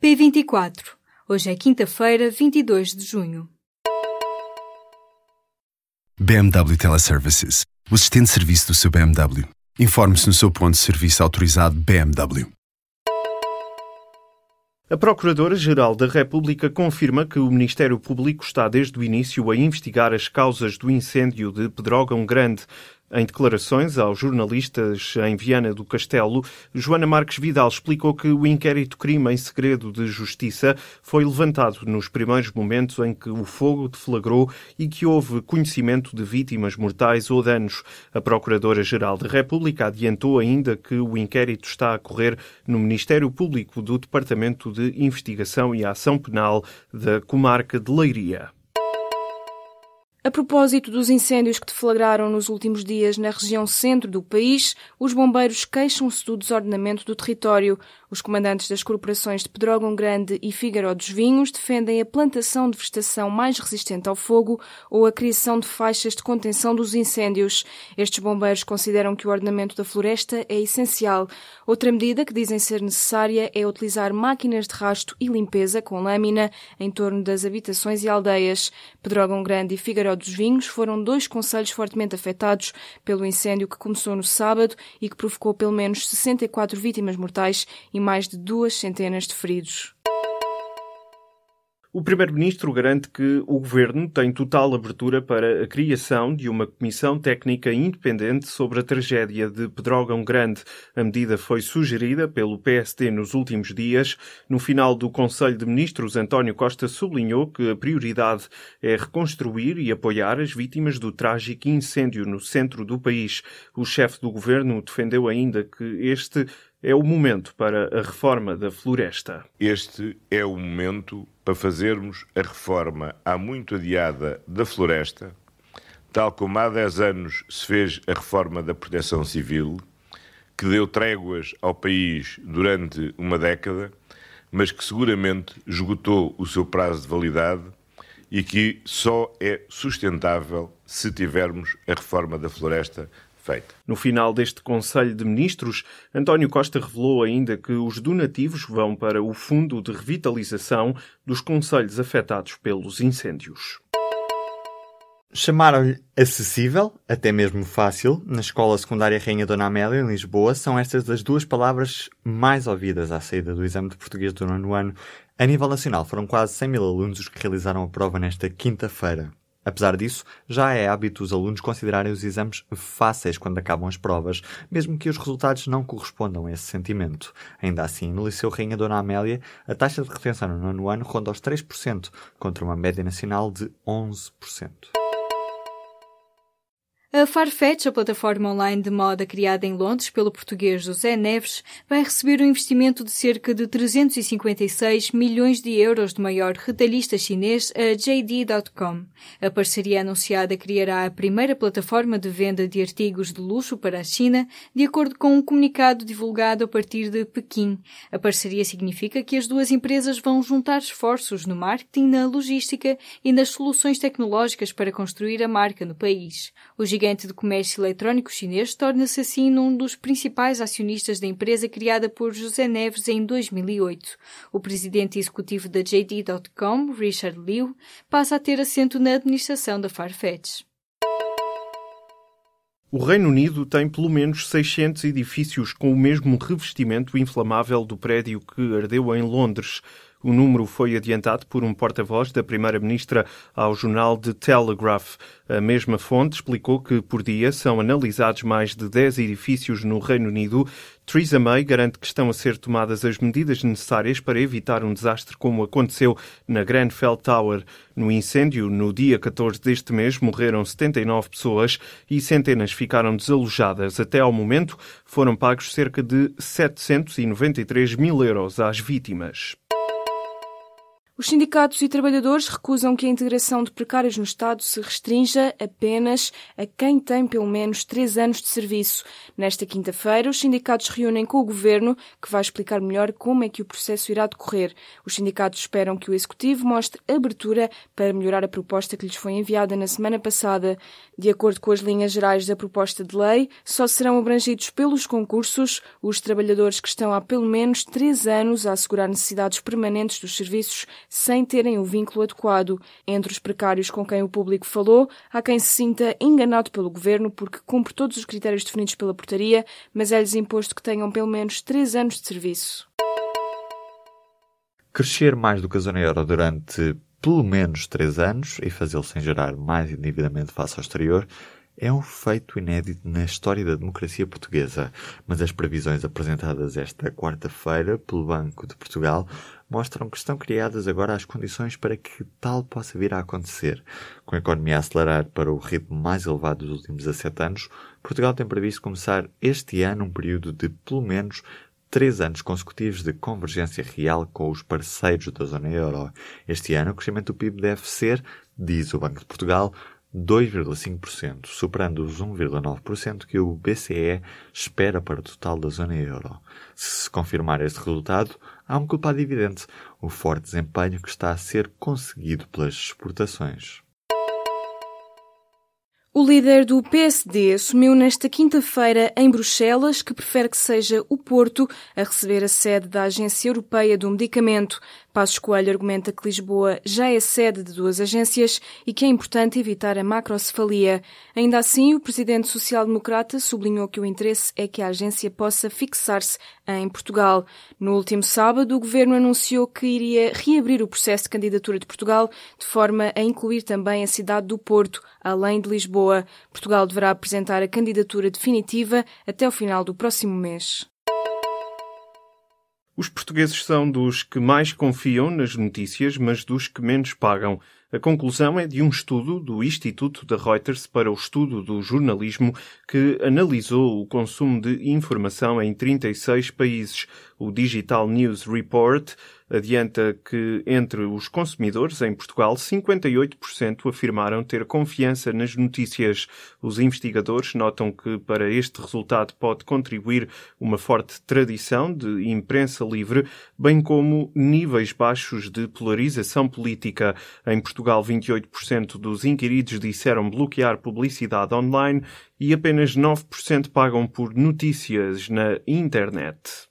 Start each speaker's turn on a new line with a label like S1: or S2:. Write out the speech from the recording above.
S1: P24. Hoje é quinta-feira, 22 de junho.
S2: BMW Teleservices. O assistente de serviço do seu BMW. Informe-se no seu ponto de serviço autorizado BMW.
S3: A Procuradora-Geral da República confirma que o Ministério Público está desde o início a investigar as causas do incêndio de Pedrógão Grande. Em declarações aos jornalistas em Viana do Castelo, Joana Marques Vidal explicou que o inquérito crime em segredo de justiça foi levantado nos primeiros momentos em que o fogo deflagrou e que houve conhecimento de vítimas mortais ou danos. A Procuradora-Geral da República adiantou ainda que o inquérito está a correr no Ministério Público do Departamento de Investigação e Ação Penal da Comarca de Leiria.
S4: A propósito dos incêndios que deflagraram nos últimos dias na região centro do país, os bombeiros queixam-se do desordenamento do território. Os comandantes das corporações de Pedrógão Grande e Figueiró dos Vinhos defendem a plantação de vegetação mais resistente ao fogo ou a criação de faixas de contenção dos incêndios. Estes bombeiros consideram que o ordenamento da floresta é essencial. Outra medida que dizem ser necessária é utilizar máquinas de rasto e limpeza com lâmina em torno das habitações e aldeias. Pedrógão Grande e Figueiró dos Vinhos foram dois conselhos fortemente afetados pelo incêndio que começou no sábado e que provocou pelo menos 64 vítimas mortais e mais de duas centenas de feridos.
S3: O Primeiro-Ministro garante que o Governo tem total abertura para a criação de uma comissão técnica independente sobre a tragédia de Pedrógão Grande. A medida foi sugerida pelo PSD nos últimos dias. No final do Conselho de Ministros, António Costa sublinhou que a prioridade é reconstruir e apoiar as vítimas do trágico incêndio no centro do país. O chefe do Governo defendeu ainda que este é o momento para a reforma da floresta.
S5: Este é o momento para fazermos a reforma há muito adiada da floresta, tal como há 10 anos se fez a reforma da proteção civil, que deu tréguas ao país durante uma década, mas que seguramente esgotou o seu prazo de validade e que só é sustentável se tivermos a reforma da floresta feita.
S3: No final deste Conselho de Ministros, António Costa revelou ainda que os donativos vão para o Fundo de Revitalização dos Conselhos afetados pelos incêndios.
S6: Chamaram-lhe acessível, até mesmo fácil, na Escola Secundária Rainha Dona Amélia, em Lisboa, são estas as duas palavras mais ouvidas à saída do exame de português do nono ano. A nível nacional, foram quase 100 mil alunos os que realizaram a prova nesta quinta-feira. Apesar disso, já é hábito os alunos considerarem os exames fáceis quando acabam as provas, mesmo que os resultados não correspondam a esse sentimento. Ainda assim, no Liceu Rainha Dona Amélia, a taxa de retenção no nono ano ronda aos 3%, contra uma média nacional de 11%.
S1: A Farfetch, a plataforma online de moda criada em Londres pelo português José Neves, vai receber um investimento de cerca de 356 milhões de euros do maior retalhista chinês, a JD.com. A parceria anunciada criará a primeira plataforma de venda de artigos de luxo para a China, de acordo com um comunicado divulgado a partir de Pequim. A parceria significa que as duas empresas vão juntar esforços no marketing, na logística e nas soluções tecnológicas para construir a marca no país. Gigante de comércio eletrónico chinês torna-se assim um dos principais acionistas da empresa criada por José Neves em 2008. O presidente executivo da JD.com, Richard Liu, passa a ter assento na administração da Farfetch.
S3: O Reino Unido tem pelo menos 600 edifícios com o mesmo revestimento inflamável do prédio que ardeu em Londres. O número foi adiantado por um porta-voz da Primeira-Ministra ao jornal The Telegraph. A mesma fonte explicou que por dia são analisados mais de 10 edifícios no Reino Unido. Theresa May garante que estão a ser tomadas as medidas necessárias para evitar um desastre como aconteceu na Grenfell Tower. No incêndio, no dia 14 deste mês, morreram 79 pessoas e centenas ficaram desalojadas. Até ao momento, foram pagos cerca de 793 mil euros às vítimas.
S4: Os sindicatos e trabalhadores recusam que a integração de precários no Estado se restrinja apenas a quem tem pelo menos três anos de serviço. Nesta quinta-feira, os sindicatos reúnem com o Governo, que vai explicar melhor como é que o processo irá decorrer. Os sindicatos esperam que o Executivo mostre abertura para melhorar a proposta que lhes foi enviada na semana passada. De acordo com as linhas gerais da proposta de lei, só serão abrangidos pelos concursos os trabalhadores que estão há pelo menos três anos a assegurar necessidades permanentes dos serviços sem terem o vínculo adequado. Entre os precários com quem o público falou, há quem se sinta enganado pelo governo porque cumpre todos os critérios definidos pela portaria, mas é-lhes imposto que tenham pelo menos três anos de serviço.
S6: Crescer mais do que a zona euro durante pelo menos três anos e fazê-lo sem gerar mais endividamento face ao exterior é um feito inédito na história da democracia portuguesa, mas as previsões apresentadas esta quarta-feira pelo Banco de Portugal mostram que estão criadas agora as condições para que tal possa vir a acontecer. Com a economia a acelerar para o ritmo mais elevado dos últimos 17 anos, Portugal tem previsto começar este ano um período de pelo menos três anos consecutivos de convergência real com os parceiros da zona euro. Este ano, o crescimento do PIB deve ser, diz o Banco de Portugal, 2,5%, superando os 1,9% que o BCE espera para o total da zona euro. Se se confirmar este resultado, há um culpado evidente, o forte desempenho que está a ser conseguido pelas exportações.
S4: O líder do PSD assumiu nesta quinta-feira em Bruxelas que prefere que seja o Porto a receber a sede da Agência Europeia do Medicamento. Passos Coelho argumenta que Lisboa já é sede de duas agências e que é importante evitar a macrocefalia. Ainda assim, o presidente social-democrata sublinhou que o interesse é que a agência possa fixar-se em Portugal. No último sábado, o governo anunciou que iria reabrir o processo de candidatura de Portugal de forma a incluir também a cidade do Porto, além de Lisboa. Portugal deverá apresentar a candidatura definitiva até o final do próximo mês.
S3: Os portugueses são dos que mais confiam nas notícias, mas dos que menos pagam. A conclusão é de um estudo do Instituto da Reuters para o Estudo do Jornalismo que analisou o consumo de informação em 36 países. O Digital News Report adianta que entre os consumidores em Portugal, 58% afirmaram ter confiança nas notícias. Os investigadores notam que para este resultado pode contribuir uma forte tradição de imprensa livre, bem como níveis baixos de polarização política. Em Portugal, 28% dos inquiridos disseram bloquear publicidade online e apenas 9% pagam por notícias na internet.